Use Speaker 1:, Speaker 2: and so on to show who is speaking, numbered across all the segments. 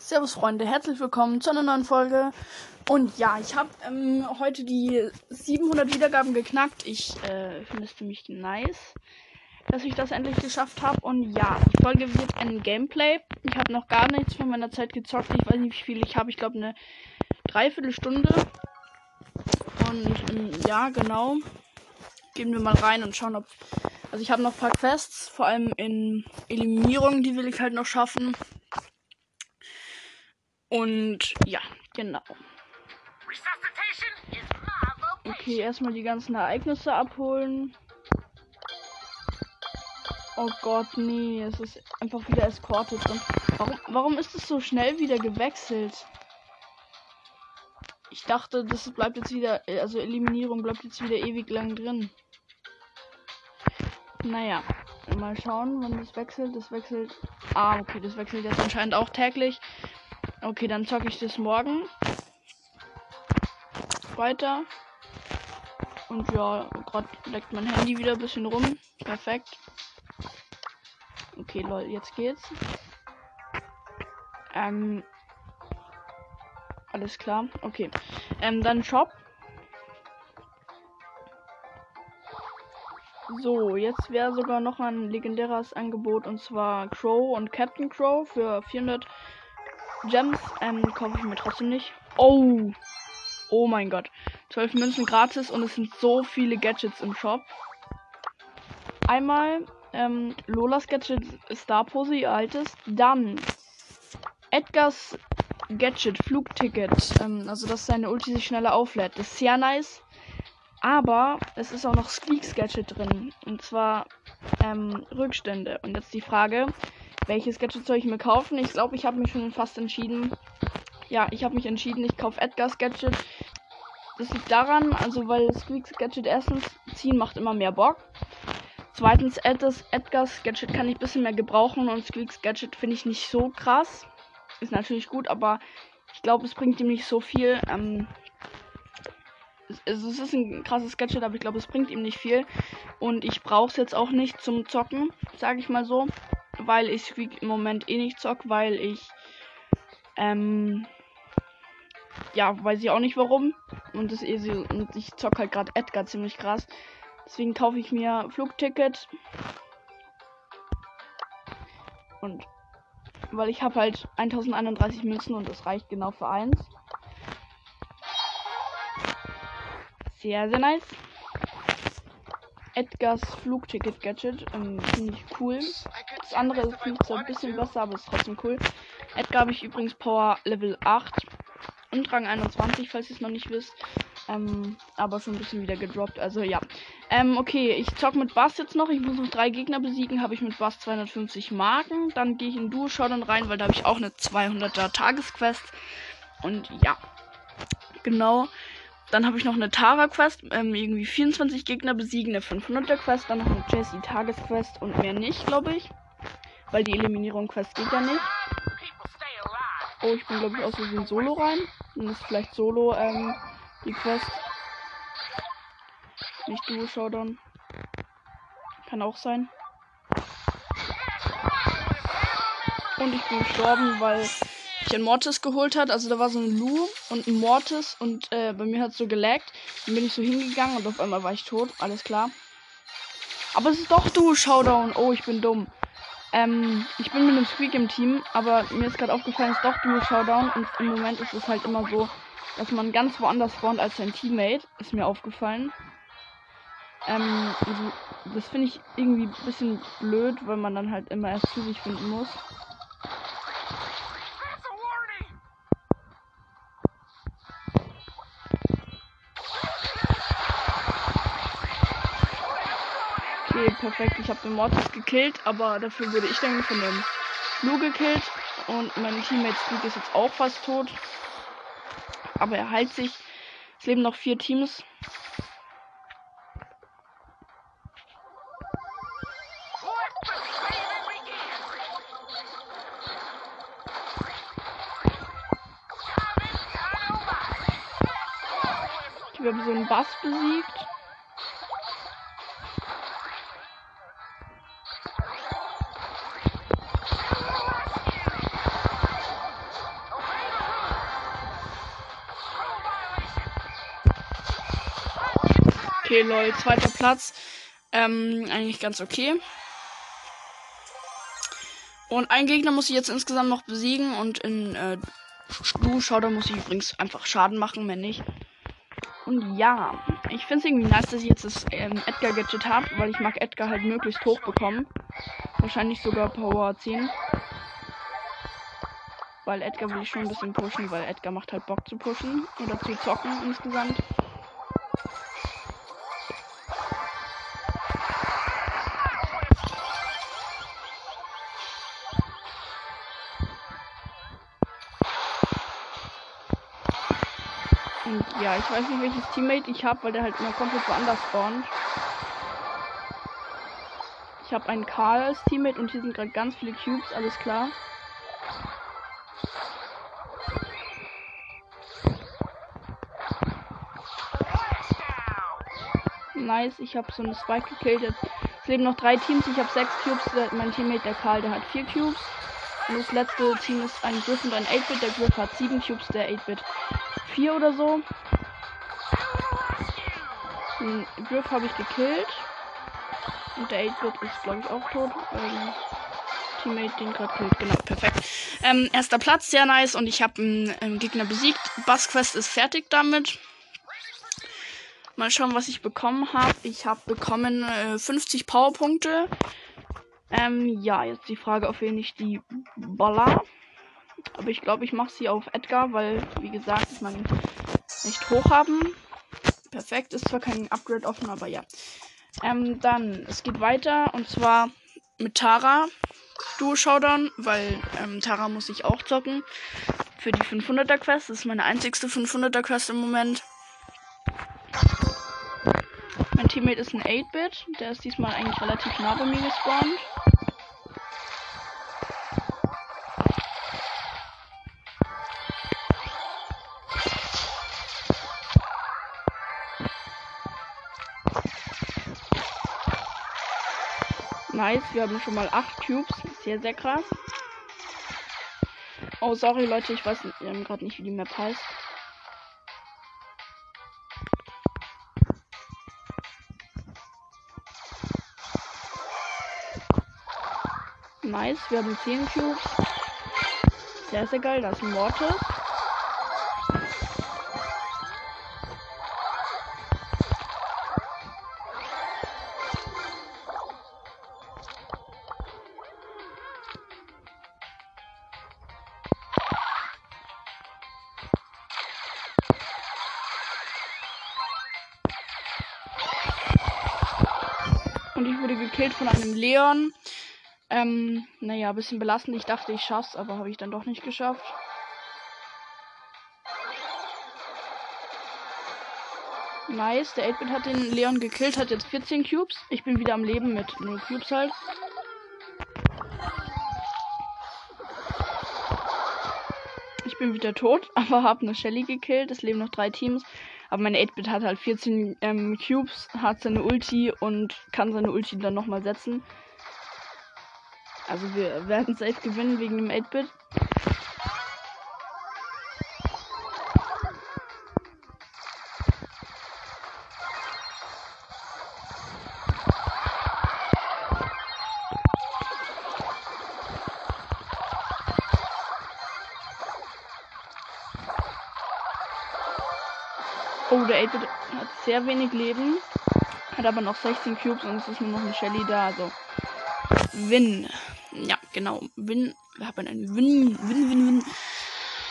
Speaker 1: Servus Freunde, herzlich willkommen zu einer neuen Folge. Und ja, ich habe ähm, heute die 700 Wiedergaben geknackt. Ich äh, finde es ziemlich nice, dass ich das endlich geschafft habe. Und ja, die Folge wird ein Gameplay. Ich habe noch gar nichts von meiner Zeit gezockt. Ich weiß nicht, wie viel ich habe. Ich glaube eine Dreiviertelstunde. Und ähm, ja, genau. Gehen wir mal rein und schauen, ob. Also ich habe noch ein paar Quests, vor allem in Eliminierung, die will ich halt noch schaffen. Und ja, genau. Okay, erstmal die ganzen Ereignisse abholen. Oh Gott, nee, es ist einfach wieder Eskorte drin. Warum, warum ist es so schnell wieder gewechselt? Ich dachte, das bleibt jetzt wieder, also Eliminierung bleibt jetzt wieder ewig lang drin. Naja, mal schauen, wann das wechselt. Das wechselt. Ah, okay, das wechselt jetzt anscheinend auch täglich. Okay, dann zocke ich das morgen. Weiter. Und ja, gerade leckt mein Handy wieder ein bisschen rum. Perfekt. Okay, lol, jetzt geht's. Ähm. Alles klar. Okay. Ähm, dann Shop. So, jetzt wäre sogar noch ein legendäres Angebot und zwar Crow und Captain Crow für 400 Gems ähm, kaufe ich mir trotzdem nicht. Oh. Oh mein Gott. 12 Münzen gratis und es sind so viele Gadgets im Shop. Einmal ähm, Lolas Gadget Star Pose, ihr altes. Dann Edgars Gadget Flugticket. Ähm, also, dass seine Ulti sich schneller auflädt. Das ist sehr nice. Aber es ist auch noch Squeaks Gadget drin. Und zwar ähm, Rückstände. Und jetzt die Frage, welches Gadget soll ich mir kaufen? Ich glaube, ich habe mich schon fast entschieden. Ja, ich habe mich entschieden, ich kaufe Edgars Gadget. Das liegt daran, also weil Squeaks Gadget erstens ziehen macht immer mehr Bock. Zweitens, Edgars, Gadget kann ich ein bisschen mehr gebrauchen und Squeaks Gadget finde ich nicht so krass. Ist natürlich gut, aber ich glaube, es bringt ihm nicht so viel. Ähm, also es ist ein krasses Gadget, aber ich glaube, es bringt ihm nicht viel. Und ich brauche es jetzt auch nicht zum Zocken, sage ich mal so weil ich Squeak im Moment eh nicht zock, weil ich ähm ja, weiß ich auch nicht warum. Und das eh so, und ich zock halt gerade Edgar ziemlich krass. Deswegen kaufe ich mir Flugticket. Und weil ich habe halt 1031 Münzen und das reicht genau für eins. Sehr, sehr nice. Edgars Flugticket-Gadget. Ähm, Finde ich cool. Das andere ist zwar ein bisschen besser, aber ist trotzdem cool. Edgar habe ich übrigens Power Level 8 und Rang 21, falls ihr es noch nicht wisst. Ähm, aber schon ein bisschen wieder gedroppt. Also ja. Ähm, okay, ich zock mit Bass jetzt noch. Ich muss noch drei Gegner besiegen. Habe ich mit Bass 250 Marken. Dann gehe ich in Duo Showdown rein, weil da habe ich auch eine 200er Tagesquest. Und ja. Genau. Dann habe ich noch eine Tara-Quest, ähm, irgendwie 24 Gegner besiegen, eine 500er-Quest, dann noch eine Jessie-Tagesquest und mehr nicht, glaube ich. Weil die Eliminierung-Quest geht ja nicht. Oh, ich bin, glaube ich, aus dem Solo rein. Dann ist vielleicht Solo, ähm, die Quest. Nicht Duo-Showdown. Kann auch sein. Und ich bin gestorben, weil ich ein Mortis geholt hat. Also da war so ein Lu und ein Mortis und äh, bei mir hat es so gelaggt. Dann bin ich so hingegangen und auf einmal war ich tot. Alles klar. Aber es ist doch du, Showdown. Oh, ich bin dumm. Ähm, ich bin mit einem Squeak im Team, aber mir ist gerade aufgefallen, es ist doch du, Showdown. Und im Moment ist es halt immer so, dass man ganz woanders spawnt als sein Teammate. Ist mir aufgefallen. Ähm, also, das finde ich irgendwie ein bisschen blöd, weil man dann halt immer erst zu sich finden muss. Perfekt. Ich habe den Mortis gekillt, aber dafür wurde ich dann von dem Lu gekillt. Und mein Teammate Squeak ist jetzt auch fast tot. Aber er heilt sich. Es leben noch vier Teams. Ich habe so einen Bass besiegt. Okay, lol, zweiter Platz. Ähm, eigentlich ganz okay. Und ein Gegner muss ich jetzt insgesamt noch besiegen und in äh, Du Showdown muss ich übrigens einfach Schaden machen, wenn nicht. Und ja, ich finde es irgendwie nice, dass ich jetzt das ähm, Edgar Gadget habe, weil ich mag Edgar halt möglichst hoch bekommen. Wahrscheinlich sogar Power 10. Weil Edgar will ich schon ein bisschen pushen, weil Edgar macht halt Bock zu pushen oder zu zocken insgesamt. Ich weiß nicht, welches Teammate ich habe, weil der halt immer komplett woanders spawnt. Ich habe einen Karl als Teammate und hier sind gerade ganz viele Cubes, alles klar. Nice, ich habe so eine Spike gekillt. Jetzt leben noch drei Teams. Ich habe sechs Cubes. Mein Teammate, der Karl, der hat vier Cubes. Und das letzte Team ist ein Griff und ein 8-Bit. Der Griff hat sieben Cubes, der 8-Bit vier oder so. Den Griff habe ich gekillt. Und der 8-Bit ist, glaube ich, auch tot. Ähm, Teammate den gerade killt. Genau, perfekt. Ähm, erster Platz, sehr nice. Und ich habe einen, einen Gegner besiegt. Bassquest ist fertig damit. Mal schauen, was ich bekommen habe. Ich habe bekommen äh, 50 Powerpunkte. Ähm, ja, jetzt die Frage, auf wen ich die baller. Aber ich glaube, ich mache sie auf Edgar, weil, wie gesagt, ich meine, nicht hoch haben. Perfekt, ist zwar kein Upgrade offen, aber ja. Ähm, dann, es geht weiter und zwar mit Tara. Duo Showdown, weil ähm, Tara muss ich auch zocken. Für die 500er Quest. Das ist meine einzigste 500er Quest im Moment. Mein Teammate ist ein 8-Bit. Der ist diesmal eigentlich relativ nah bei mir gespawnt. Nice, wir haben schon mal 8 Cubes. Sehr, sehr krass. Oh, sorry Leute, ich weiß ähm, gerade nicht, wie die Map heißt. Nice, wir haben 10 Cubes. Sehr, sehr geil, das ist ein Mortis. Von einem Leon. Ähm, naja, ein bisschen belastend. Ich dachte, ich schaff's, aber habe ich dann doch nicht geschafft. Nice, der 8-Bit hat den Leon gekillt, hat jetzt 14 Cubes. Ich bin wieder am Leben mit 0 Cubes halt. Ich bin wieder tot, aber habe eine Shelly gekillt. Es leben noch drei Teams. Aber mein 8-Bit hat halt 14 ähm, Cubes, hat seine Ulti und kann seine Ulti dann nochmal setzen. Also wir werden safe gewinnen wegen dem 8-Bit. 8 hat sehr wenig Leben. Hat aber noch 16 Cubes und es ist nur noch ein Shelly da. Also Win. Ja, genau. Win. Wir haben einen Win. Win, Win, Win.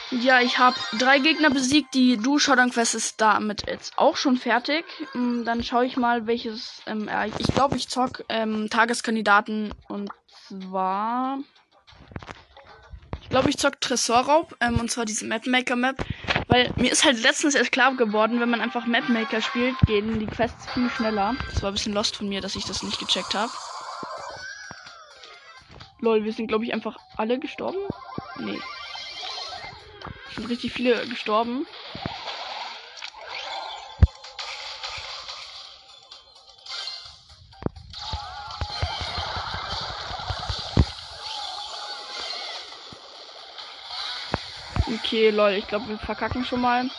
Speaker 1: Ja, ich habe drei Gegner besiegt. Die Du Showdown Quest ist damit jetzt auch schon fertig. Mm, dann schaue ich mal, welches. Ähm, ich glaube, ich zock ähm, Tageskandidaten und zwar. Ich glaube, ich zock Tresorraub, ähm, und zwar diese Mapmaker Map. Weil mir ist halt letztens erst klar geworden, wenn man einfach Mapmaker spielt, gehen die Quests viel schneller. Das war ein bisschen lost von mir, dass ich das nicht gecheckt habe. Lol, wir sind, glaube ich, einfach alle gestorben. Nee. Sind richtig viele gestorben. Okay, lol, ich glaube, wir verkacken schon mal.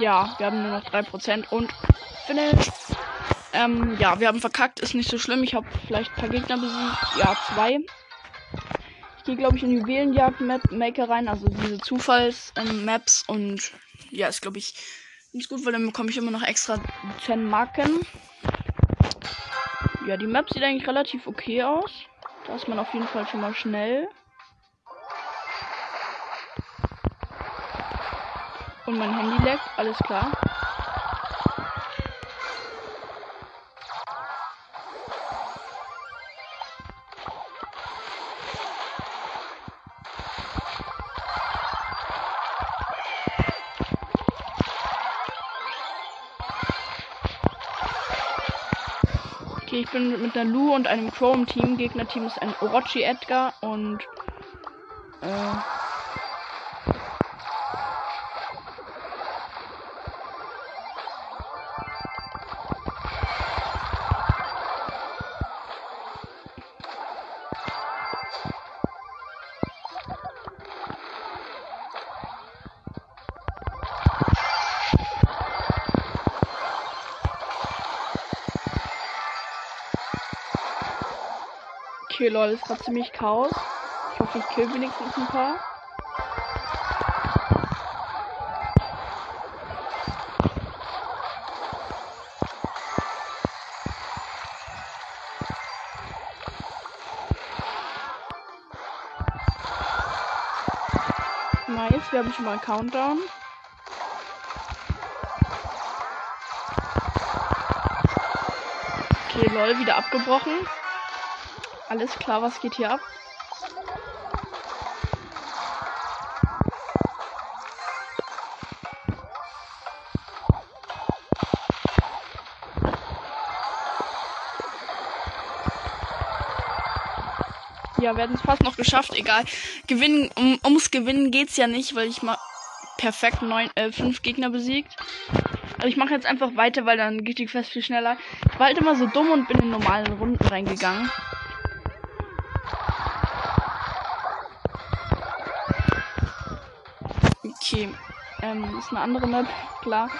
Speaker 1: Ja, wir haben nur noch 3% und Finish. Ähm, ja, wir haben verkackt, ist nicht so schlimm. Ich habe vielleicht ein paar Gegner besiegt. Ja, zwei. Ich gehe, glaube ich, in Juwelenjagd-Map-Maker rein, also diese Zufalls-Maps ähm, und ja, ist, glaube ich, ganz gut, weil dann bekomme ich immer noch extra 10 Marken. Ja, die Map sieht eigentlich relativ okay aus. Da ist man auf jeden Fall schon mal schnell. Und mein Handy leckt, alles klar. Ich bin mit einer Lu und einem im Team. Gegnerteam ist ein Orochi Edgar und äh, Okay, lol, ist gerade ziemlich Chaos. Ich hoffe, ich kill wenigstens ein paar. Nice, wir haben schon mal einen Countdown. Okay, lol, wieder abgebrochen. Alles klar, was geht hier ab? Ja, werden es fast noch geschafft. Egal. Gewinnen, um, ums Gewinnen geht's ja nicht, weil ich mal perfekt neun, äh, fünf Gegner besiegt. Also ich mache jetzt einfach weiter, weil dann geht die Quest viel schneller. Ich war halt immer so dumm und bin in normalen Runden reingegangen. Okay, ähm, ist eine andere Map, klar.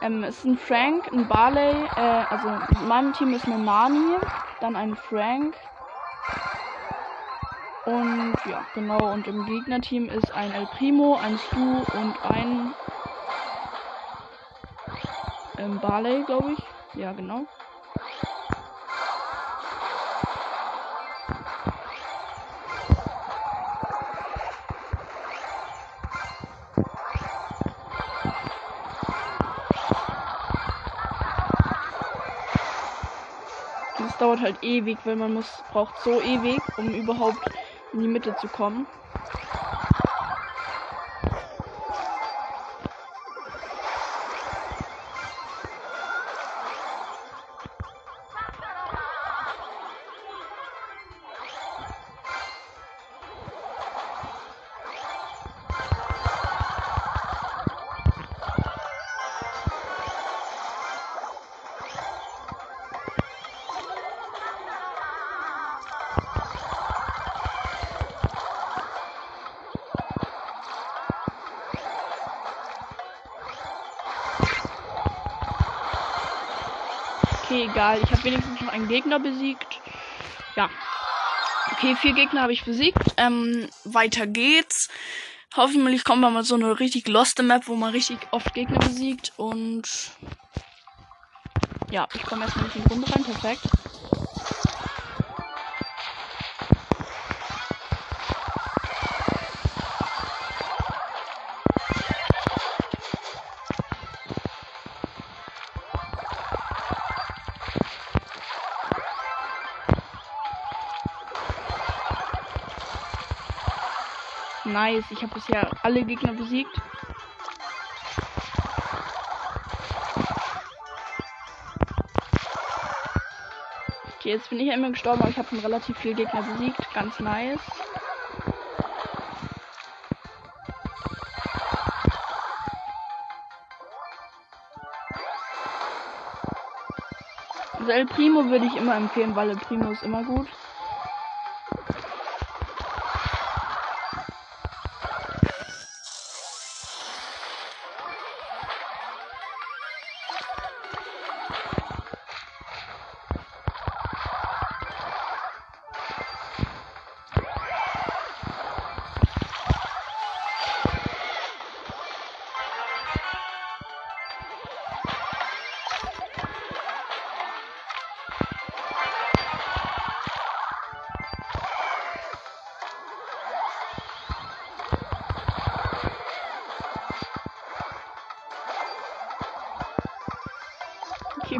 Speaker 1: Ähm, es ist ein Frank, ein Barley, äh, also in meinem Team ist eine Nani, dann ein Frank. Und ja, genau, und im Gegnerteam ist ein El Primo, ein Stu und ein ähm, Barley, glaube ich. Ja, genau. Dauert halt ewig, weil man muss braucht so ewig, um überhaupt in die Mitte zu kommen. Egal. Ich habe wenigstens noch einen Gegner besiegt. Ja. Okay, vier Gegner habe ich besiegt. Ähm, weiter geht's. Hoffentlich kommt mal so eine richtig loste Map, wo man richtig oft Gegner besiegt. Und ja, ich komme erstmal nicht in die Runde rein. Perfekt. Nice. Ich habe bisher alle Gegner besiegt. Okay, jetzt bin ich einmal gestorben, aber ich habe schon relativ viele Gegner besiegt. Ganz nice. Also El Primo würde ich immer empfehlen, weil El Primo ist immer gut.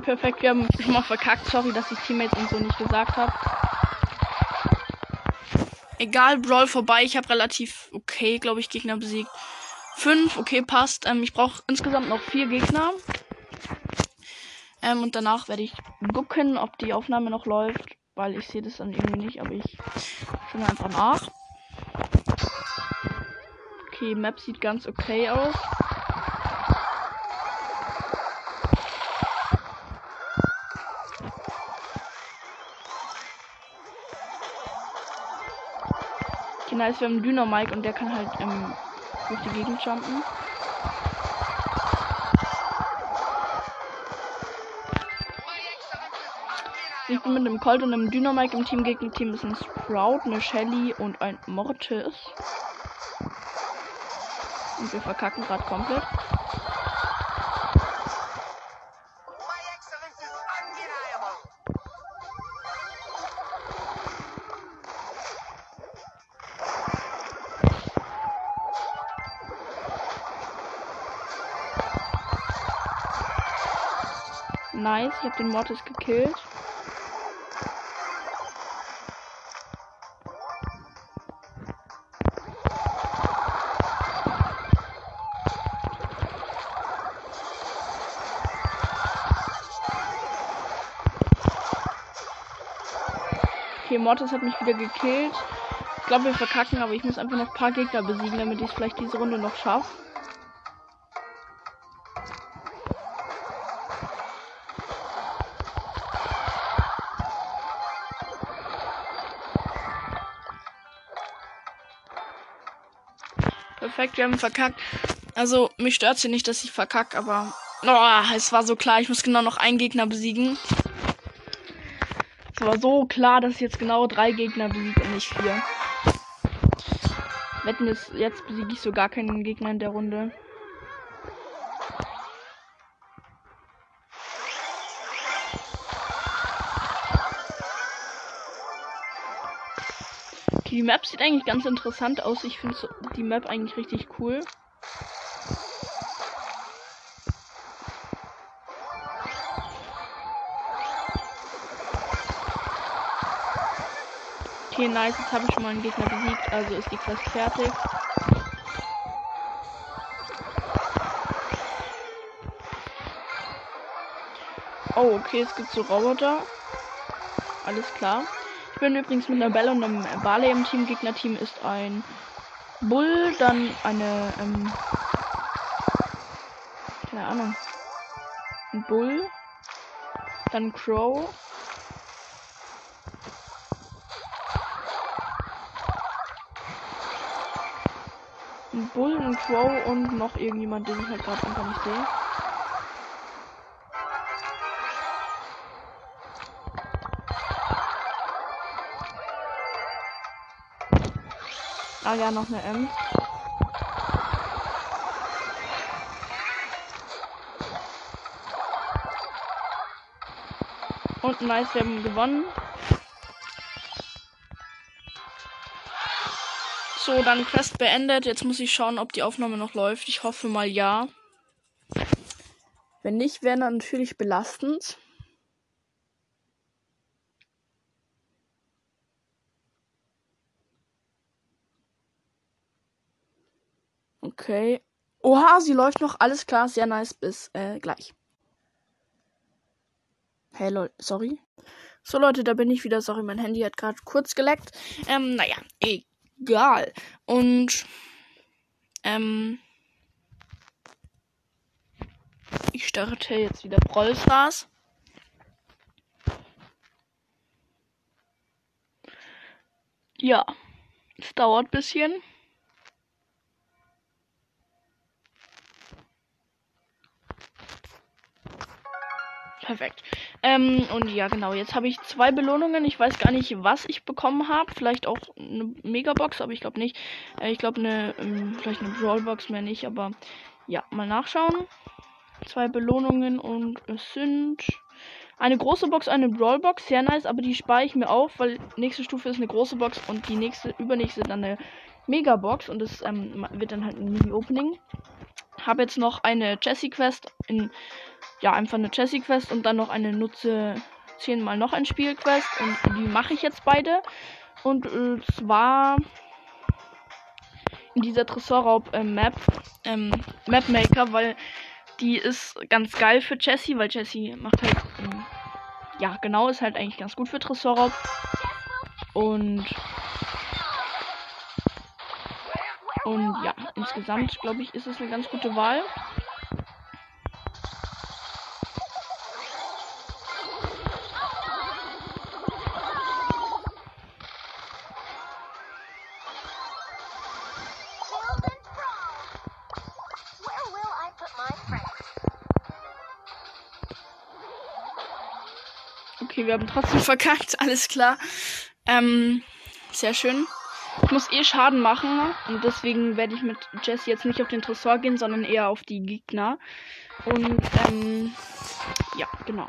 Speaker 1: Perfekt. Wir haben schon mal verkackt. Sorry, dass ich Teammates und so nicht gesagt habe. Egal, Brawl vorbei. Ich habe relativ okay, glaube ich, Gegner besiegt. Fünf, okay, passt. Ähm, ich brauche insgesamt noch vier Gegner. Ähm, und danach werde ich gucken, ob die Aufnahme noch läuft. Weil ich sehe das dann irgendwie nicht, aber ich schaue einfach nach. Okay, Map sieht ganz okay aus. Nice. Wir haben Dynamike und der kann halt ähm, durch die Gegend jumpen. Ich bin mit einem Colt und einem Dynamike im Team. Gegen Team ist ein Sprout, eine Shelly und ein Mortis. Und wir verkacken gerade komplett. Nice, ich habe den Mortis gekillt. Okay, Mortis hat mich wieder gekillt. Ich glaube, wir verkacken, aber ich muss einfach noch ein paar Gegner besiegen, damit ich es vielleicht diese Runde noch schaffe. Perfekt, wir haben verkackt. Also, mich stört sie nicht, dass ich verkackt, aber. Oh, es war so klar, ich muss genau noch einen Gegner besiegen. Es war so klar, dass ich jetzt genau drei Gegner besiege und nicht vier. Wetten ist, jetzt besiege ich so gar keinen Gegner in der Runde. Die Map sieht eigentlich ganz interessant aus. Ich finde die Map eigentlich richtig cool. Okay, nice. Jetzt habe ich schon mal einen Gegner besiegt. Also ist die Quest fertig. Oh, okay, es gibt so Roboter. Alles klar. Ich bin übrigens mit einer Belle und einem Barley im Team. Gegnerteam ist ein Bull, dann eine, ähm, keine Ahnung, ein Bull, dann Crow, ein Bull, ein Crow und noch irgendjemand, den ich halt gerade einfach nicht sehe. Ah ja, noch eine M. Und nice, wir haben gewonnen. So, dann Quest beendet. Jetzt muss ich schauen, ob die Aufnahme noch läuft. Ich hoffe mal ja. Wenn nicht, wäre natürlich belastend. Okay. Oha, sie läuft noch. Alles klar, sehr nice. Bis äh, gleich. Hey Leute, sorry. So Leute, da bin ich wieder. Sorry, mein Handy hat gerade kurz geleckt. Ähm, naja, egal. Und ähm, ich starte jetzt wieder Brawl. Ja, es dauert ein bisschen. Perfekt. Ähm, und ja, genau. Jetzt habe ich zwei Belohnungen. Ich weiß gar nicht, was ich bekommen habe. Vielleicht auch eine Megabox, aber ich glaube nicht. Äh, ich glaube, eine, ähm, vielleicht eine Brawlbox mehr nicht. Aber ja, mal nachschauen. Zwei Belohnungen und es sind eine große Box, eine Brawlbox. Sehr nice, aber die spare ich mir auf, weil nächste Stufe ist eine große Box und die nächste, übernächste dann eine Megabox. Und das ähm, wird dann halt ein Mini-Opening. Habe jetzt noch eine Jessie-Quest in ja, einfach eine Jessie-Quest und dann noch eine Nutze zehnmal noch ein Spiel-Quest. Und die mache ich jetzt beide. Und äh, zwar in dieser Tresorraub-Map, äh, ähm, Mapmaker, weil die ist ganz geil für Jessie, weil Jessie macht halt, ähm, ja, genau, ist halt eigentlich ganz gut für Tresorraub. Und und ja, insgesamt glaube ich, ist es eine ganz gute Wahl. Okay, wir haben trotzdem verkackt, alles klar. Ähm, sehr schön. Ich muss eh Schaden machen und deswegen werde ich mit Jesse jetzt nicht auf den Tresor gehen, sondern eher auf die Gegner. Und ähm, ja, genau.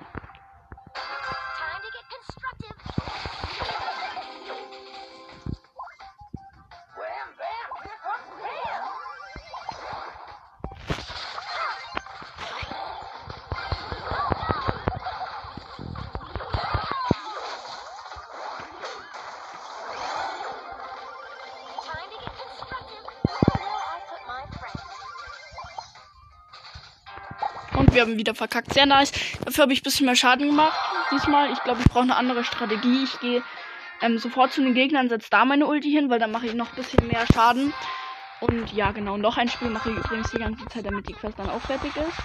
Speaker 1: Wir haben wieder verkackt. Sehr nice. Dafür habe ich ein bisschen mehr Schaden gemacht. Diesmal. Ich glaube, ich brauche eine andere Strategie. Ich gehe ähm, sofort zu den Gegnern, setze da meine Ulti hin, weil dann mache ich noch ein bisschen mehr Schaden. Und ja, genau. Noch ein Spiel mache ich übrigens die ganze Zeit, damit die Quest dann auch fertig ist.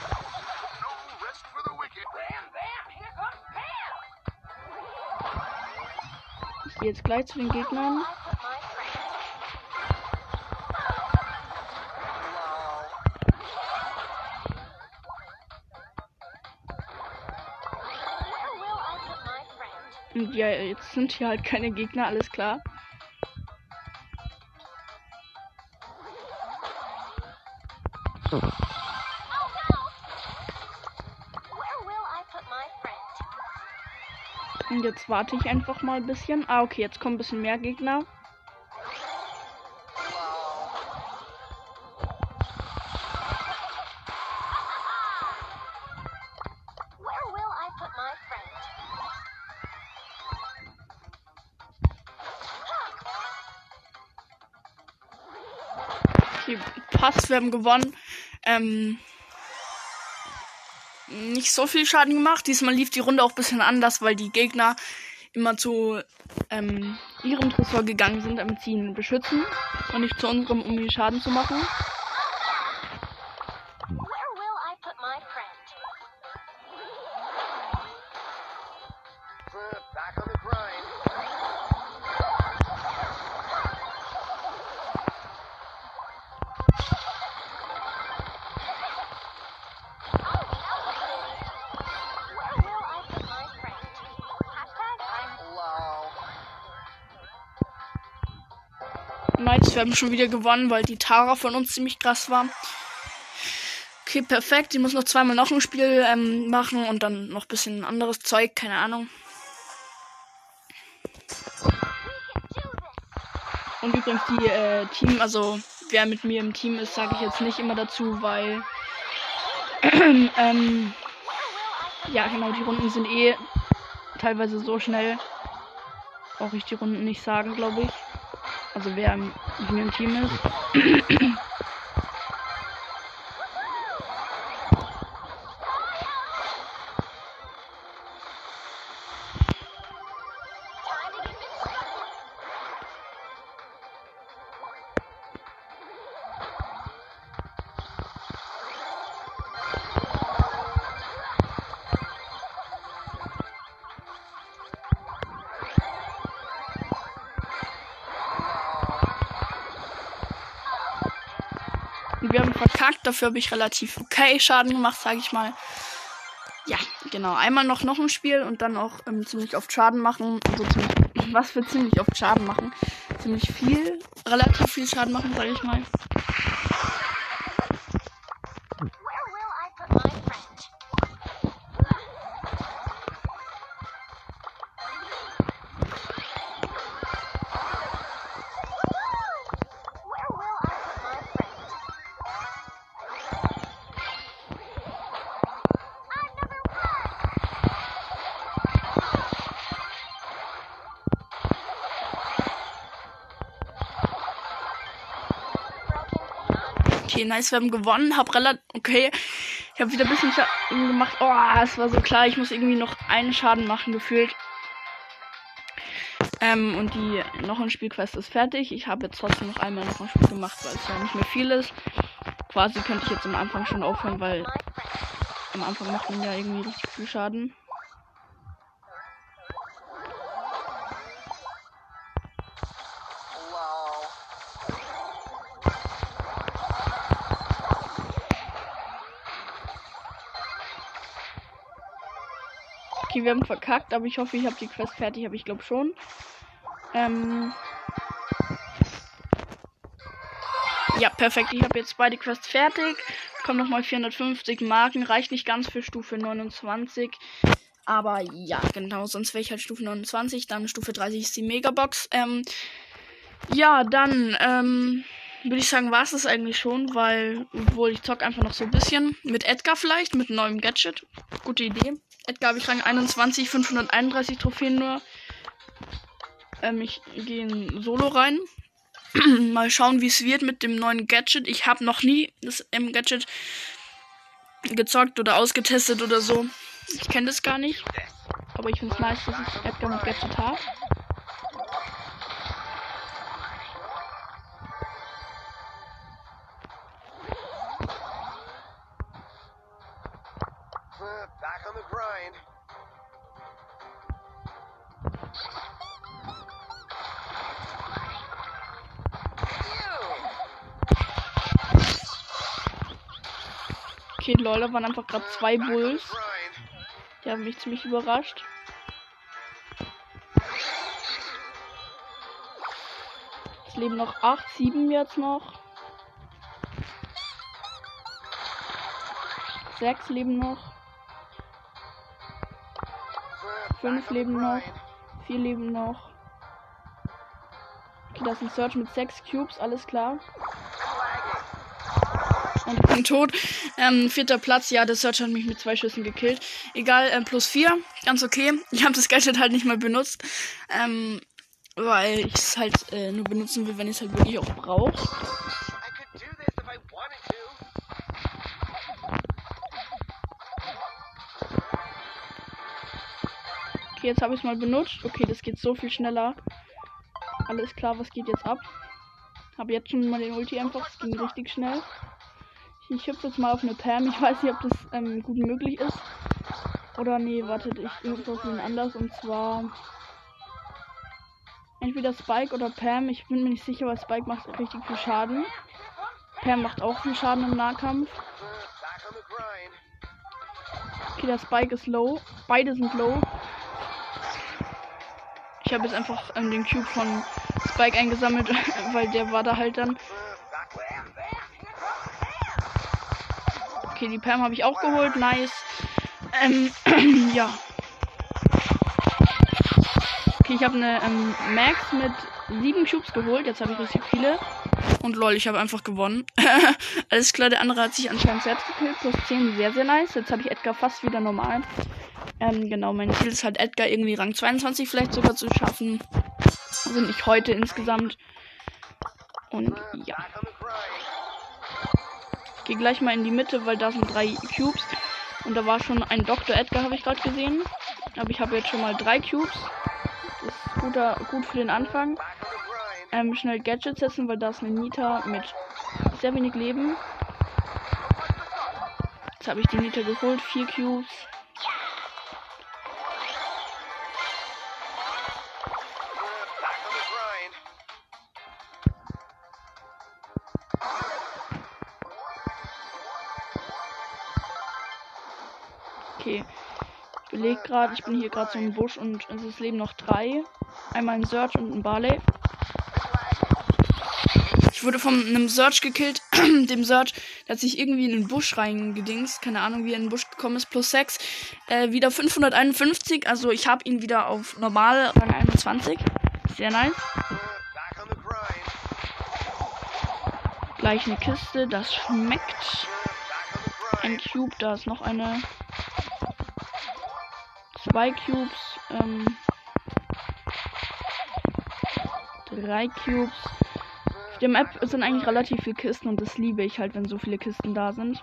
Speaker 1: Ich gehe jetzt gleich zu den Gegnern. Und ja, jetzt sind hier halt keine Gegner, alles klar. Und jetzt warte ich einfach mal ein bisschen. Ah, okay, jetzt kommen ein bisschen mehr Gegner. Passt, wir haben gewonnen. Ähm, nicht so viel Schaden gemacht. Diesmal lief die Runde auch ein bisschen anders, weil die Gegner immer zu ähm, ihrem Tresor gegangen sind, damit sie ihn beschützen und nicht zu unserem, um ihn Schaden zu machen. Wir haben schon wieder gewonnen, weil die Tara von uns ziemlich krass war. Okay, perfekt. Ich muss noch zweimal noch ein Spiel ähm, machen und dann noch ein bisschen anderes Zeug, keine Ahnung. Und übrigens die äh, Team, also wer mit mir im Team ist, sage ich jetzt nicht immer dazu, weil ähm, ja genau, die Runden sind eh teilweise so schnell. Brauche ich die Runden nicht sagen, glaube ich. Also wer im Team ist. Wir haben verkackt, dafür habe ich relativ okay Schaden gemacht, sage ich mal. ja, genau. Einmal noch noch ein Spiel und dann auch ähm, ziemlich oft Schaden machen. Also ziemlich, was für ziemlich oft Schaden machen. Ziemlich viel, relativ viel Schaden machen, sage ich mal. Nice, wir haben gewonnen. Hab relativ. Okay. Ich habe wieder ein bisschen Schaden gemacht. Oh, es war so klar, ich muss irgendwie noch einen Schaden machen, gefühlt. Ähm, und die noch ein Spielquest ist fertig. Ich habe jetzt trotzdem noch einmal noch ein Spiel gemacht, weil es ja nicht mehr viel ist. Quasi könnte ich jetzt am Anfang schon aufhören, weil am Anfang macht man ja irgendwie richtig viel Schaden. Wir haben verkackt, aber ich hoffe, ich habe die Quest fertig, aber ich glaube schon. Ähm ja, perfekt. Ich habe jetzt beide Quests fertig. Kommen nochmal 450 Marken. Reicht nicht ganz für Stufe 29. Aber ja, genau. Sonst wäre ich halt Stufe 29. Dann Stufe 30 ist die Megabox. Ähm ja, dann ähm, würde ich sagen, war es das eigentlich schon, weil, obwohl ich zock einfach noch so ein bisschen. Mit Edgar vielleicht, mit neuem Gadget. Gute Idee. Edgar habe ich Rang 21, 531 Trophäen nur. Ähm, ich gehe in Solo rein. Mal schauen, wie es wird mit dem neuen Gadget. Ich habe noch nie das M-Gadget gezockt oder ausgetestet oder so. Ich kenne das gar nicht. Aber ich finde es nice, dass ich Edgar mit Gadget habe. Okay, lol, da waren einfach gerade zwei Bulls. Die haben mich ziemlich überrascht. Es leben noch 8, 7 jetzt noch. 6 leben noch. 5 leben noch. 4 leben noch. Okay, das ist ein Search mit 6 Cubes, alles klar. Und ich bin tot. Ähm, vierter Platz, ja, der Search hat mich mit zwei Schüssen gekillt. Egal, ähm, plus vier, ganz okay. Ich habe das Gadget halt nicht mal benutzt. Ähm, weil ich es halt äh, nur benutzen will, wenn ich es halt wirklich auch brauche. Okay, jetzt habe ich es mal benutzt. Okay, das geht so viel schneller. Alles klar, was geht jetzt ab? Habe jetzt schon mal den Ulti einfach. Es ging richtig schnell. Ich hüpfe jetzt mal auf eine Pam. Ich weiß nicht, ob das ähm, gut möglich ist. Oder nee, wartet, ich hüpfe auf einen anders. Und zwar entweder Spike oder Pam. Ich bin mir nicht sicher, weil Spike macht richtig viel Schaden. Pam macht auch viel Schaden im Nahkampf. Okay, der Spike ist low. Beide sind low. Habe jetzt einfach ähm, den Cube von Spike eingesammelt, weil der war da halt dann. Okay, die Pam habe ich auch geholt. Nice. Ähm, ja. Okay, ich habe eine ähm, Max mit sieben Cubes geholt. Jetzt habe ich richtig viele. Und lol, ich habe einfach gewonnen. Alles klar, der andere hat sich anscheinend selbst gekillt. Plus 10, sehr, sehr nice. Jetzt habe ich Edgar fast wieder normal. Ähm, genau, mein Ziel ist halt Edgar irgendwie Rang 22 vielleicht sogar zu schaffen. Also nicht heute insgesamt. Und ja. Ich gehe gleich mal in die Mitte, weil da sind drei Cubes. Und da war schon ein Dr. Edgar, habe ich gerade gesehen. Aber ich habe jetzt schon mal drei Cubes. Das ist guter, gut für den Anfang. Ähm, schnell Gadgets setzen, weil da ist eine Nita mit sehr wenig Leben. Jetzt habe ich die Nita geholt. Vier Cubes. Okay. Beleg gerade, ich bin hier gerade so im Busch und es ist Leben noch drei. Einmal ein Search und ein Barley. Wurde von einem Search gekillt. dem Search, der hat sich irgendwie in den Busch reingedingst. Keine Ahnung, wie er in den Busch gekommen ist. Plus 6. Äh, wieder 551. Also ich habe ihn wieder auf normal Rang 21. Sehr nice. Gleich eine Kiste, das schmeckt. Ein Cube, da ist noch eine. Zwei Cubes. Ähm, drei Cubes. Auf der Map sind eigentlich relativ viele Kisten und das liebe ich halt, wenn so viele Kisten da sind.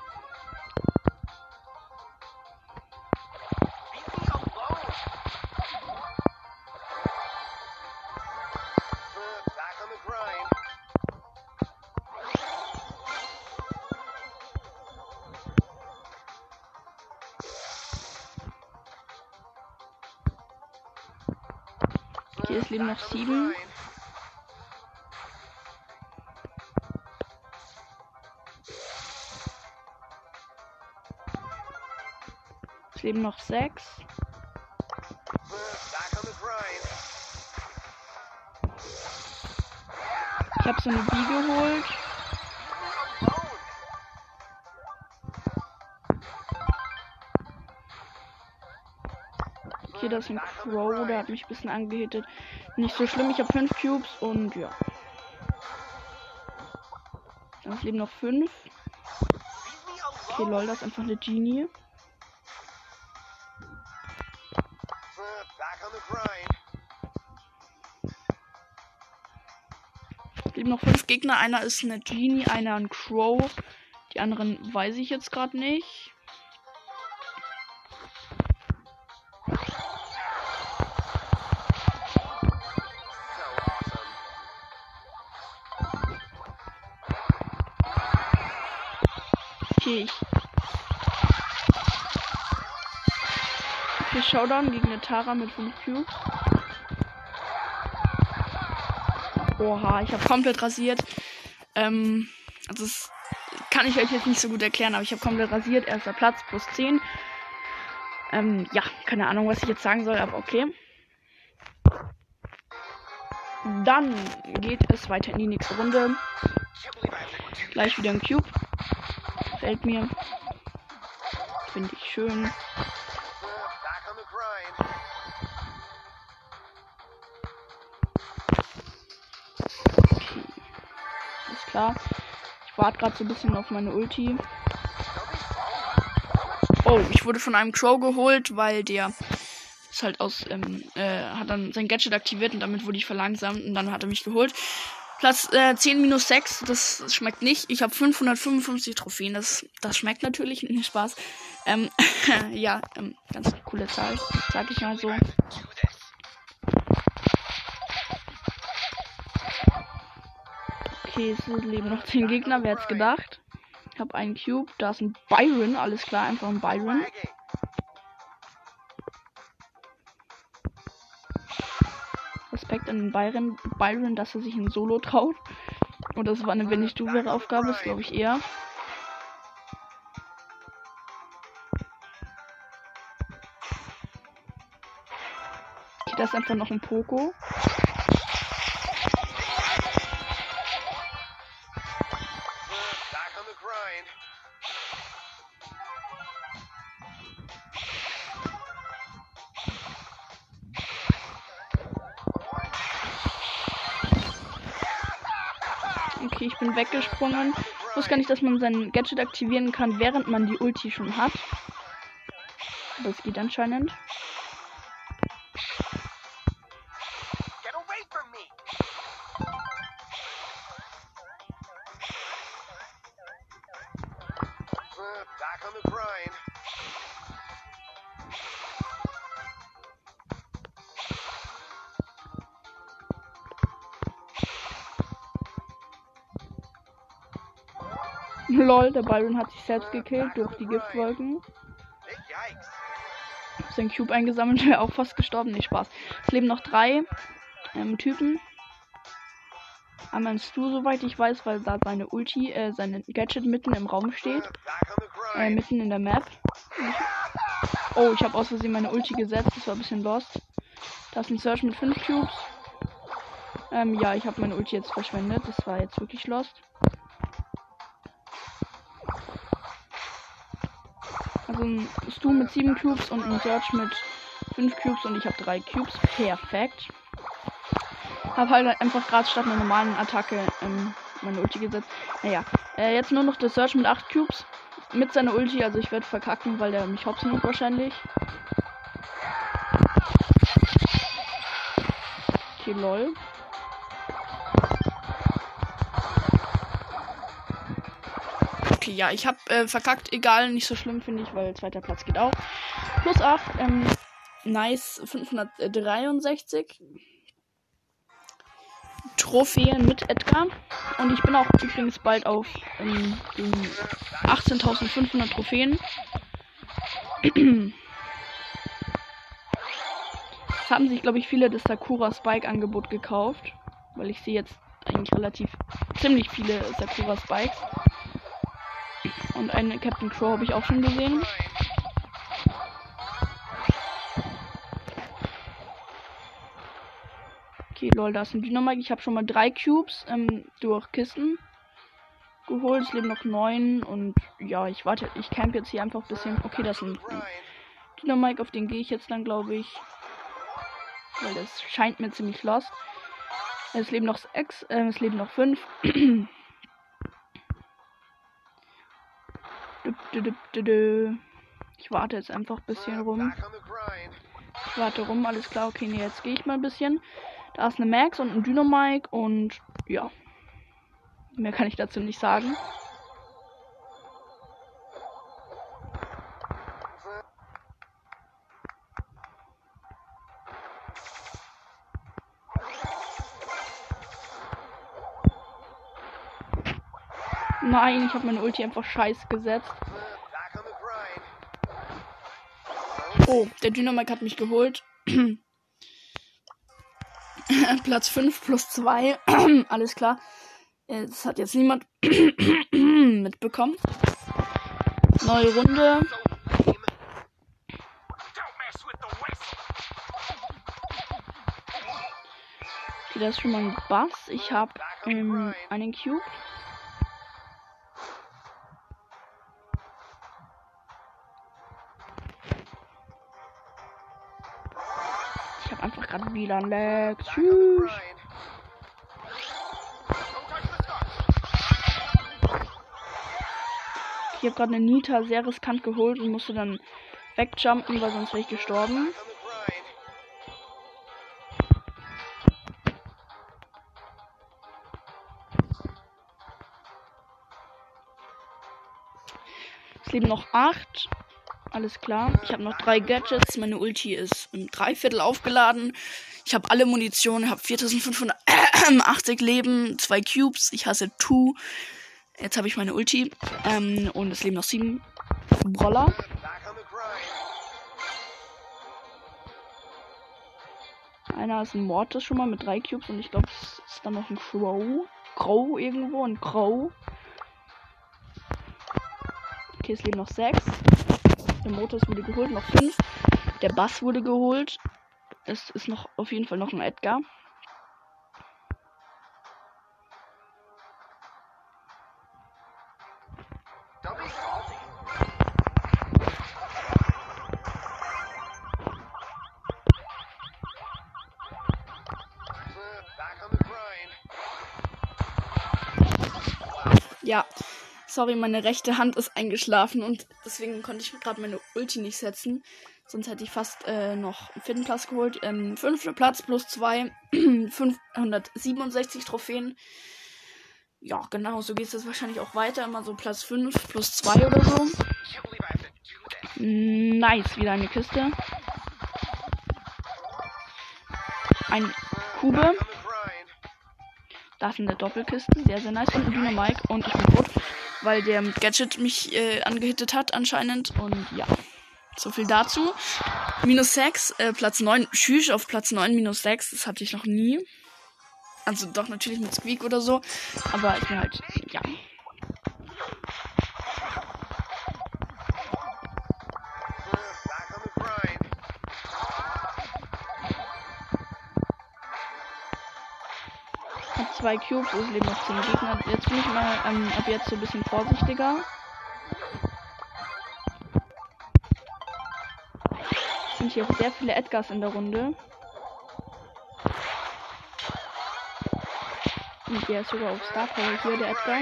Speaker 1: Okay, es leben noch sieben. Es leben noch sechs. Ich habe so eine Bie geholt. Okay, das ist ein Crow, der hat mich ein bisschen angehittet. Nicht so schlimm, ich habe fünf Cubes und ja. Dann leben noch fünf. Okay, lol, das ist einfach eine Genie. Leben noch fünf Gegner. Einer ist eine Genie, einer ein Crow. Die anderen weiß ich jetzt gerade nicht. Okay, ich. Okay, Showdown gegen eine Tara mit 5 Cubes. Oha, ich habe komplett rasiert. Ähm, also das kann ich euch jetzt nicht so gut erklären, aber ich habe komplett rasiert. Erster Platz plus 10. Ähm, ja, keine Ahnung, was ich jetzt sagen soll, aber okay. Dann geht es weiter in die nächste Runde. Gleich wieder ein Cube. Gefällt mir. Finde ich schön. Klar. Ich warte gerade so ein bisschen auf meine Ulti. Oh, ich wurde von einem Crow geholt, weil der ist halt aus, ähm, äh, hat dann sein Gadget aktiviert und damit wurde ich verlangsamt und dann hat er mich geholt. Platz äh, 10 minus 6, das schmeckt nicht. Ich habe 555 Trophäen, das, das schmeckt natürlich nicht Spaß. Ähm, ja, ähm, ganz coole Zahl, sag ich mal so. Okay, es leben noch 10 Gegner, wer hätte gedacht? Ich habe einen Cube, da ist ein Byron, alles klar, einfach ein Byron. Respekt an den Byron, Byron, dass er sich in Solo traut. Und das war eine wenn ich du wäre Aufgabe, das glaube ich eher. Das ist einfach noch ein Poco. Gar nicht, dass man sein Gadget aktivieren kann, während man die Ulti schon hat. Es geht anscheinend. Lol, der Byron hat sich selbst gekillt durch die Giftwolken. Sein Cube eingesammelt, wäre auch fast gestorben. Nee, Spaß. Es leben noch drei ähm, Typen. Einmal ein Stu, soweit ich weiß, weil da seine Ulti, äh, seine Gadget mitten im Raum steht. Äh, mitten in der Map. Oh, ich habe aus Versehen meine Ulti gesetzt. Das war ein bisschen lost. Da ist ein Search mit 5 Cubes. Ähm, ja, ich habe meine Ulti jetzt verschwendet. Das war jetzt wirklich lost. Also ein Stu mit 7 Cubes und ein Search mit 5 Cubes und ich habe 3 Cubes. Perfekt. Hab halt einfach gerade statt einer normalen Attacke ähm, meine Ulti gesetzt. Naja, äh, jetzt nur noch der Search mit 8 Cubes. Mit seiner Ulti, also ich werde verkacken, weil der mich hops nimmt wahrscheinlich. Okay, lol. Okay, ja, ich habe äh, verkackt. Egal, nicht so schlimm, finde ich, weil zweiter Platz geht auch. Plus 8, ähm, nice, 563. Trophäen mit Edgar. Und ich bin auch übrigens bald auf ähm, 18.500 Trophäen. Es haben sich, glaube ich, viele das Sakura Spike Angebot gekauft. Weil ich sehe jetzt eigentlich relativ ziemlich viele Sakura Spikes. Und einen Captain Crow habe ich auch schon gesehen. Okay, lol, da ist ein Dynamite. Ich habe schon mal drei Cubes ähm, durch Kisten geholt. Es leben noch neun und ja, ich warte, ich camp jetzt hier einfach ein bisschen. Okay, das ein Dynamite, auf den gehe ich jetzt dann, glaube ich. Weil das scheint mir ziemlich lost. Es leben noch sechs, äh, es leben noch fünf. ich warte jetzt einfach ein bisschen rum. Ich warte rum, alles klar. Okay, nee, jetzt gehe ich mal ein bisschen. Da ist eine Max und ein Dynamike und ja. Mehr kann ich dazu nicht sagen. Nein, ich habe meine Ulti einfach scheiß gesetzt. Oh, der Dynamik hat mich geholt. Platz 5 plus 2. Alles klar. Äh, das hat jetzt niemand mitbekommen. Neue Runde. Okay, das ist schon mal ein Bass. Ich habe ähm, einen Cube. Gerade wieder Lag. Tschüss. Ich habe gerade eine Nita sehr riskant geholt und musste dann wegjumpen, weil sonst wäre ich gestorben. Es leben noch acht. Alles klar. Ich habe noch drei Gadgets. Meine Ulti ist im Dreiviertel aufgeladen. Ich habe alle Munition, habe 4580 Leben, zwei Cubes. Ich hasse Two. Jetzt habe ich meine Ulti. Ähm, und es leben noch sieben Brawler. Einer ist ein Mortis schon mal mit drei Cubes und ich glaube, es ist dann noch ein Crow. Crow irgendwo, ein Crow. Okay, es leben noch sechs. Der Motors wurde geholt, noch fünf. Der Bass wurde geholt. Es ist noch auf jeden Fall noch ein Edgar. Ja, Sorry, meine rechte Hand ist eingeschlafen und deswegen konnte ich gerade meine Ulti nicht setzen. Sonst hätte ich fast äh, noch einen vierten Platz geholt. Ähm, fünfter Platz plus zwei. 567 Trophäen. Ja, genau, so geht es wahrscheinlich auch weiter. Immer so Platz 5 plus 2 oder so. Nice, wieder eine Kiste. Ein Kube. Da ist eine Doppelkiste. Sehr, sehr nice. Und ein Dynamike. Und ich bin tot weil der Gadget mich äh, angehittet hat anscheinend. Und ja, so viel dazu. Minus 6, äh, Platz 9. Tschüss auf Platz 9 minus 6. Das hatte ich noch nie. Also doch natürlich mit Squeak oder so. Aber ich bin halt, ja. Zwei Cubes, es leben noch zehn Gegner. Jetzt bin ich mal ähm, ab jetzt so ein bisschen vorsichtiger. Es sind hier auch sehr viele Edgars in der Runde. Und der ist sogar auf Star Power hier, der Edgar.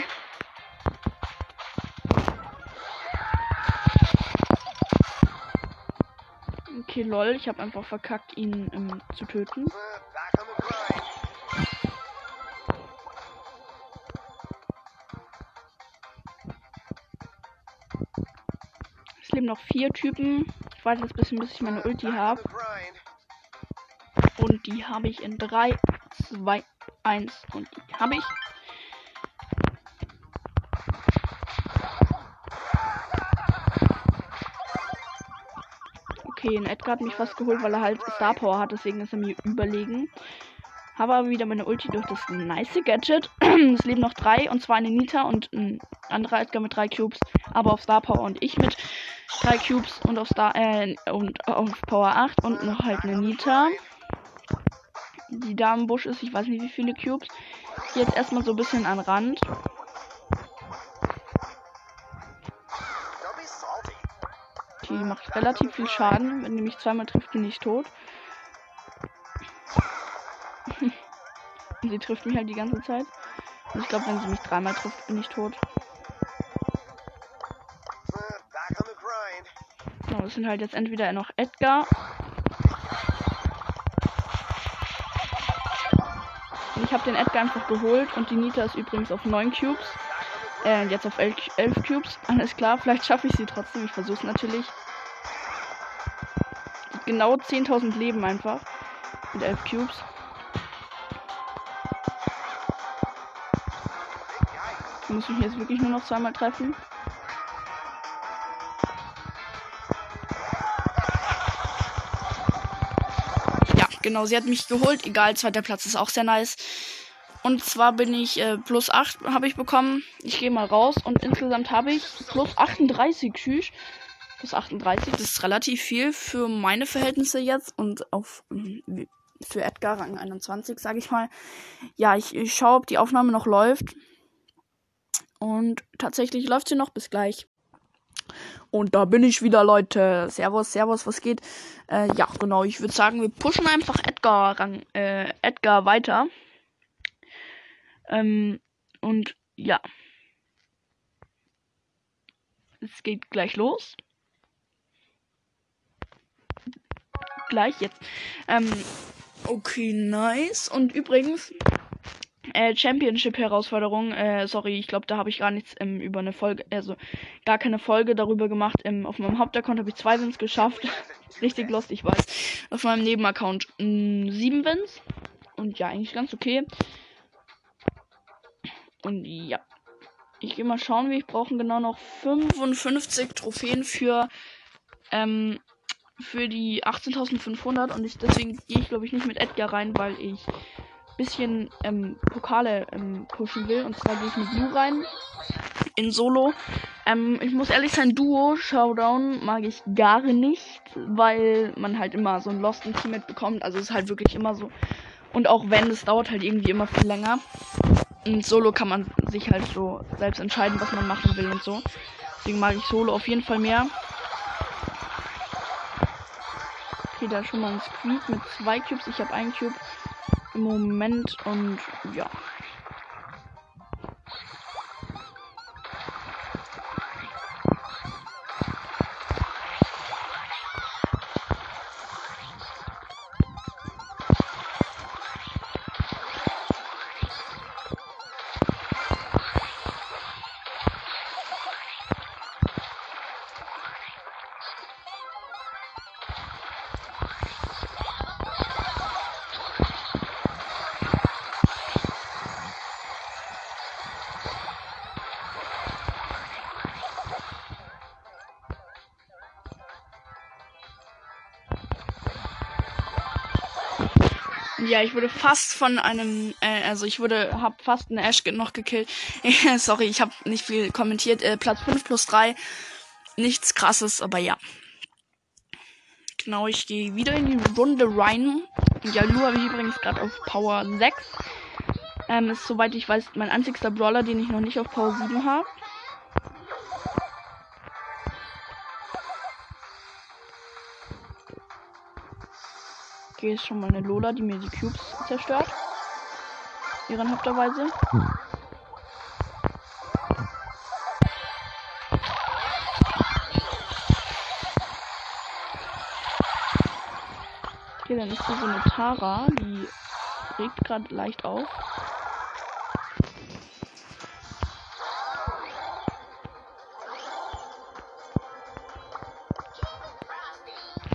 Speaker 1: Okay, lol, ich habe einfach verkackt, ihn ähm, zu töten. Leben noch vier Typen. Ich warte jetzt ein bisschen, bis ich meine Ulti habe. Und die habe ich in 3, 2, 1 und die habe ich. Okay, ein Edgar hat mich fast geholt, weil er halt Star Power hat, deswegen ist er mir überlegen. Habe aber wieder meine Ulti durch das nice Gadget. es leben noch drei, und zwar eine Nita und ein anderer Edgar mit drei Cubes, aber auf Star Power und ich mit drei Cubes und auf Star äh, und auf Power 8 und noch halt eine Nita. Die da im Busch ist, ich weiß nicht wie viele Cubes. Jetzt erstmal so ein bisschen an Rand. Die macht relativ viel Schaden. Wenn die mich zweimal trifft, bin ich tot. Sie trifft mich halt die ganze Zeit. Und ich glaube, wenn sie mich dreimal trifft, bin ich tot. Es sind halt jetzt entweder noch Edgar. Und ich habe den Edgar einfach geholt und die Nita ist übrigens auf 9 Cubes. Äh, jetzt auf 11, 11 Cubes. Alles klar, vielleicht schaffe ich sie trotzdem. Ich versuche es natürlich. Genau 10.000 Leben einfach. Mit 11 Cubes. Ich muss mich jetzt wirklich nur noch zweimal treffen. Genau, sie hat mich geholt. Egal, zweiter Platz ist auch sehr nice. Und zwar bin ich äh, plus 8 habe ich bekommen. Ich gehe mal raus und insgesamt habe ich plus 38 Schüch. Plus 38, das ist relativ viel für meine Verhältnisse jetzt und auf mm, für Edgar Rang 21, sage ich mal. Ja, ich, ich schaue, ob die Aufnahme noch läuft. Und tatsächlich läuft sie noch. Bis gleich. Und da bin ich wieder, Leute. Servus, Servus, was geht? Äh, ja, genau. Ich würde sagen, wir pushen einfach Edgar, Rang, äh, Edgar weiter. Ähm, und ja. Es geht gleich los. Gleich jetzt. Ähm, okay, nice. Und übrigens, äh, Championship-Herausforderung, äh, sorry, ich glaube, da habe ich gar nichts ähm, über eine Folge, also gar keine Folge darüber gemacht. Ähm, auf meinem Hauptaccount habe ich zwei Wins geschafft. Richtig lost, ich weiß. Auf meinem Nebenaccount mh, mm, sieben Wins. Und ja, eigentlich ganz okay. Und ja. Ich gehe mal schauen, wie ich brauche genau noch 55 Trophäen für, ähm, für die 18.500. Und ich, deswegen gehe ich, glaube ich, nicht mit Edgar rein, weil ich bisschen ähm, Pokale ähm, pushen will. Und zwar gehe ich mit Blue rein. In Solo. Ähm, ich muss ehrlich sein, Duo Showdown mag ich gar nicht, weil man halt immer so ein Lost in Teammate bekommt. Also es ist halt wirklich immer so. Und auch wenn, es dauert halt irgendwie immer viel länger. In Solo kann man sich halt so selbst entscheiden, was man machen will und so. Deswegen mag ich Solo auf jeden Fall mehr. Okay, da schon mal ein Squeak mit zwei Cubes. Ich habe einen Cube Moment und ja. Ja, ich wurde fast von einem, äh, also ich wurde, hab fast eine Ash noch gekillt. Sorry, ich habe nicht viel kommentiert. Äh, Platz 5 plus 3. Nichts krasses, aber ja. Genau, ich gehe wieder in die Runde rein. Ja, Lu habe ich übrigens gerade auf Power 6. Ähm, ist soweit ich weiß mein einzigster Brawler, den ich noch nicht auf Power 7 habe. Okay, ist schon mal eine Lola, die mir die Cubes zerstört. Ehrenhafterweise. Okay, dann ist hier so eine Tara, die regt gerade leicht auf.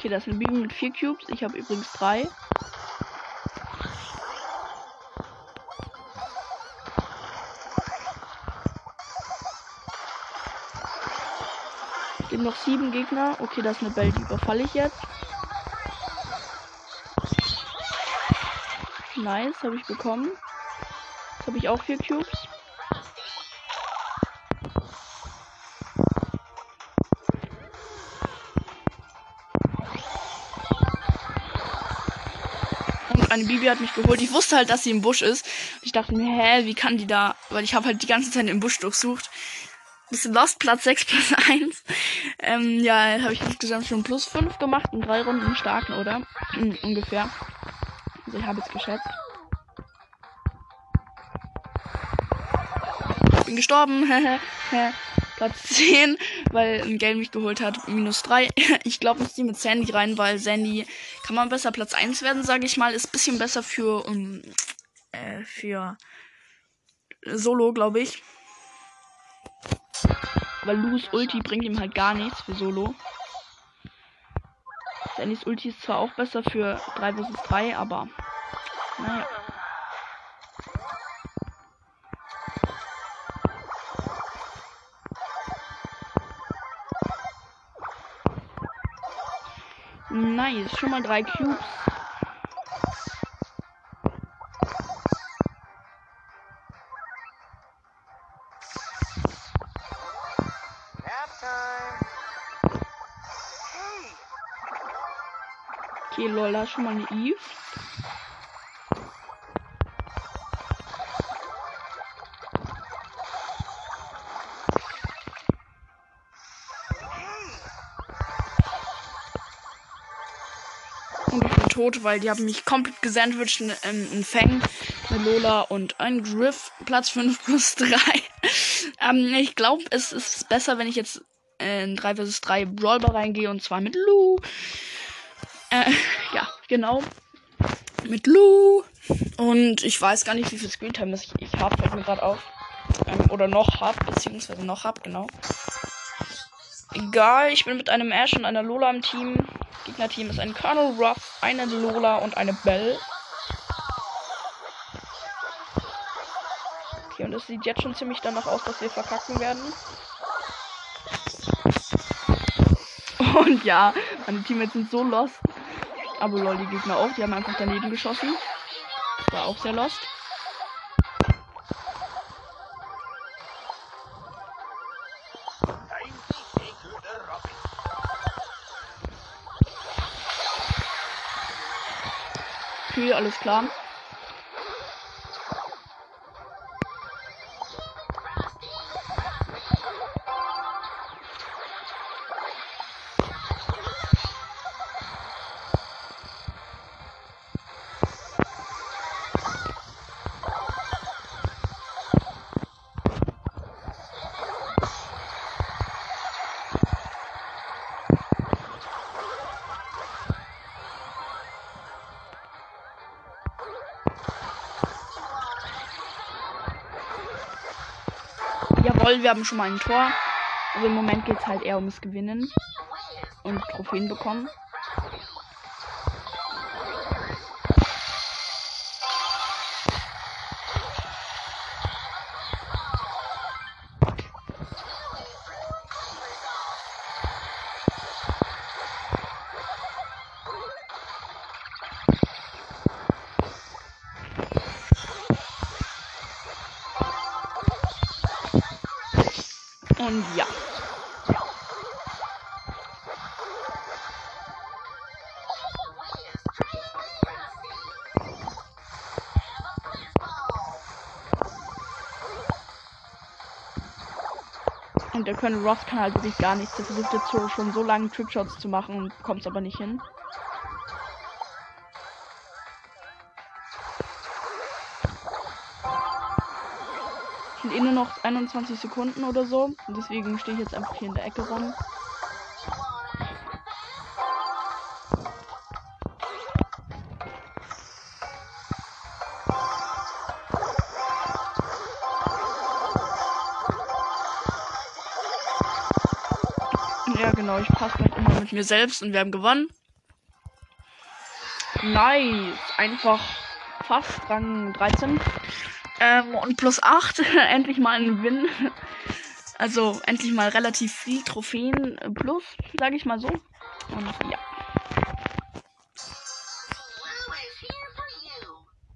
Speaker 1: Okay, das ist eine Bibi mit vier Cubes. Ich habe übrigens drei. Gibt noch sieben Gegner. Okay, das ist eine Belle, die überfalle ich jetzt. Nice, habe ich bekommen. Jetzt habe ich auch vier Cubes. Und eine Bibi hat mich geholt. Ich wusste halt, dass sie im Busch ist. Ich dachte mir, hä, wie kann die da? Weil ich habe halt die ganze Zeit im Busch durchsucht. Bisschen Lost, Platz 6, Platz 1. Ähm, ja, habe ich insgesamt schon plus 5 gemacht in drei Runden starken, oder? Mhm, ungefähr. Also ich habe es geschätzt. Ich bin gestorben. Platz 10, weil ein Game mich geholt hat. Minus 3. Ich glaube, ich ziehe mit Sandy rein, weil Sandy kann man besser Platz 1 werden, sage ich mal. Ist bisschen besser für, um, äh, für Solo, glaube ich. Weil Lus Ulti bringt ihm halt gar nichts für Solo. Sandys Ulti ist zwar auch besser für 3 vs 3, aber naja. Nice, schon mal drei Cubes. Okay, Lola, schon mal eine Eve. Ich bin tot, weil die haben mich komplett gesandwiched. Ein, ein Fang, eine Lola und ein Griff. Platz 5 plus 3. ähm, ich glaube, es ist besser, wenn ich jetzt in 3 vs 3 Brawlbar reingehe und zwar mit Lou. Äh, ja, genau. Mit Lou. Und ich weiß gar nicht, wie viel Screentime ich, ich habe, fällt mir gerade auf. Ähm, oder noch hab, beziehungsweise noch hab, genau. Egal, ich bin mit einem Ash und einer Lola im Team. Gegnerteam ist ein Colonel Ruff, eine Lola und eine Belle. Okay, und es sieht jetzt schon ziemlich danach aus, dass wir verkacken werden. Und ja, meine Teammates sind so lost. Aber lol, die Gegner auch. Die haben einfach daneben geschossen. War auch sehr lost. Alles klar. Jawohl, wir haben schon mal ein Tor. Also im Moment geht es halt eher ums Gewinnen und Trophäen bekommen. Und der Colonel Ross kann halt wirklich gar nichts. Der versucht jetzt schon so lange Tripshots zu machen und kommt es aber nicht hin. sind eh nur noch 21 Sekunden oder so. Und deswegen stehe ich jetzt einfach hier in der Ecke rum. Mir selbst und wir haben gewonnen. Nice. Einfach fast Rang 13. Ähm, und plus 8, endlich mal ein Win. Also endlich mal relativ viel Trophäen plus, sage ich mal so. Und ja.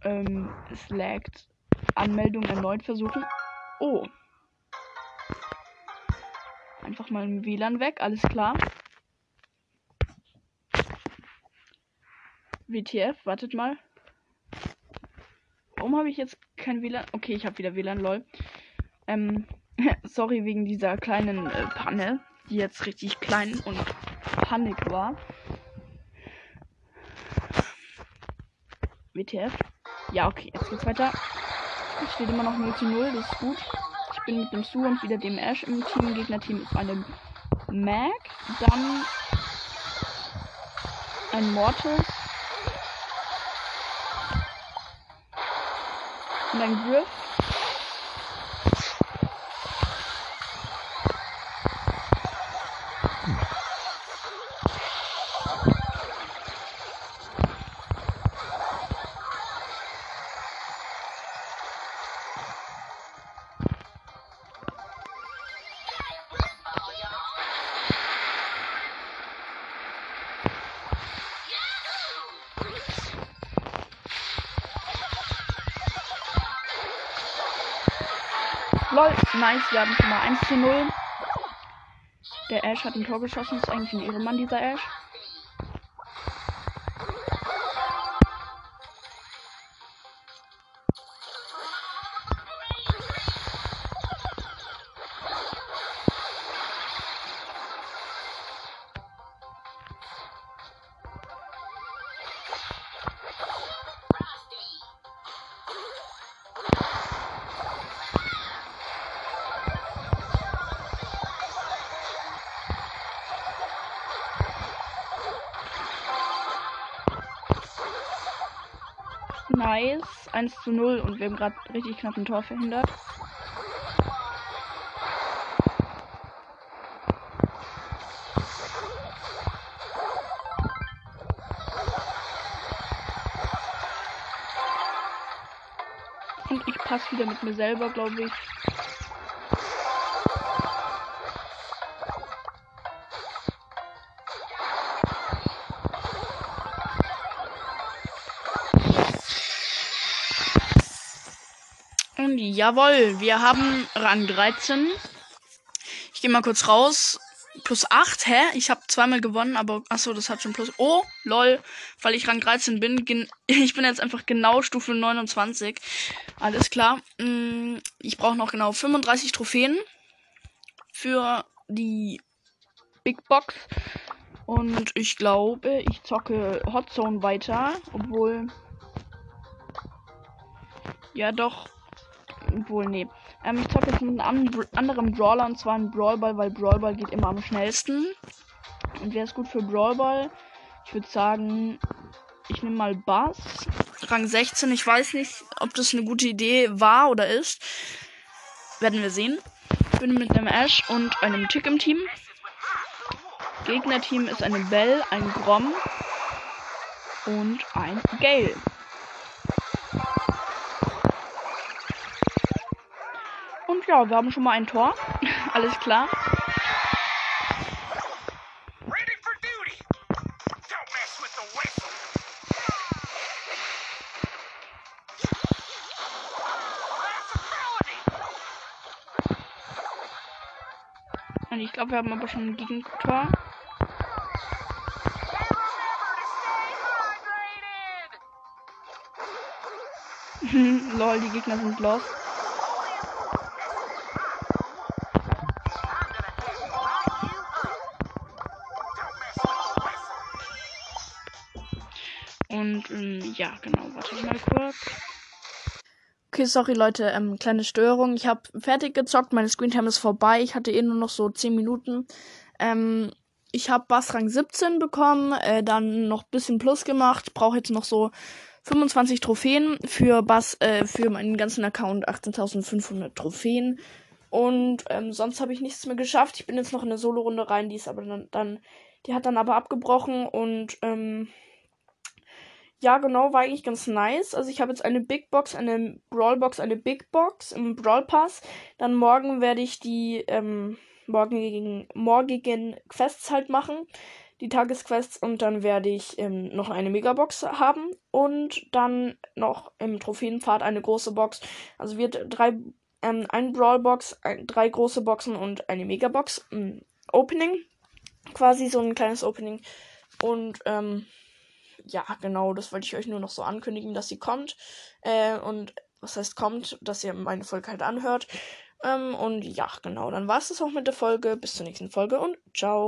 Speaker 1: Ähm, es laggt. Anmeldung erneut versuchen. Oh. Einfach mal im WLAN weg, alles klar. WTF, wartet mal. Warum habe ich jetzt kein WLAN? Okay, ich habe wieder WLAN, lol. Ähm, sorry wegen dieser kleinen äh, Panne, die jetzt richtig klein und panik war. WTF? Ja, okay, jetzt geht's weiter. Es steht immer noch 0 zu 0, das ist gut. Ich bin mit dem Su und wieder dem Ash im Team. Gegnerteam ist eine Mac, dann ein Mortis, Und dann Griff. Nice, wir haben schon mal 1 zu 0. Der Ash hat ein Tor geschossen, ist eigentlich ein Ehrenmann, dieser Ash. Nice. 1 zu 0 und wir haben gerade richtig knapp ein Tor verhindert. Und ich passe wieder mit mir selber, glaube ich. Jawohl, wir haben Rang 13. Ich gehe mal kurz raus. Plus 8, hä? Ich habe zweimal gewonnen, aber achso, das hat schon plus. Oh, lol, weil ich Rang 13 bin. Ich bin jetzt einfach genau Stufe 29. Alles klar. Mm, ich brauche noch genau 35 Trophäen für die Big Box. Und ich glaube, ich zocke Hot Zone weiter, obwohl. Ja, doch. Obwohl, nee. Ähm, ich zocke jetzt mit einem anderen Brawler und zwar einen Brawlball, weil Brawlball geht immer am schnellsten. Und wer ist gut für Brawlball? Ich würde sagen, ich nehme mal Bass. Rang 16. Ich weiß nicht, ob das eine gute Idee war oder ist. Werden wir sehen. Ich bin mit einem Ash und einem Tick im Team. Gegnerteam ist eine Bell, ein Grom und ein Gale. Ja, wir haben schon mal ein Tor. Alles klar. Und ich glaube, wir haben aber schon ein Gegentor. Lol, die Gegner sind lost. Ja, genau, warte mal kurz. Okay, sorry Leute, ähm, kleine Störung. Ich habe fertig gezockt, meine Screentime ist vorbei. Ich hatte eh nur noch so 10 Minuten. Ähm, ich habe Bass Rang 17 bekommen, äh, dann noch bisschen Plus gemacht. Brauche jetzt noch so 25 Trophäen für Bass, äh, für meinen ganzen Account 18.500 Trophäen. Und ähm, sonst habe ich nichts mehr geschafft. Ich bin jetzt noch in eine Solo-Runde rein, die ist aber dann, dann, die hat dann aber abgebrochen und ähm, ja, genau, war eigentlich ganz nice. Also ich habe jetzt eine Big Box, eine Brawl Box, eine Big Box im Brawl Pass. Dann morgen werde ich die ähm, morgigen, morgigen Quests halt machen. Die Tagesquests und dann werde ich ähm, noch eine Megabox haben und dann noch im Trophäenpfad eine große Box. Also wird drei, ähm, ein Brawlbox, ein, drei große Boxen und eine Megabox. Ähm, Opening. Quasi so ein kleines Opening. Und ähm, ja, genau, das wollte ich euch nur noch so ankündigen, dass sie kommt. Äh, und was heißt kommt, dass ihr meine Folge halt anhört. Ähm, und ja, genau, dann war es das auch mit der Folge. Bis zur nächsten Folge und ciao.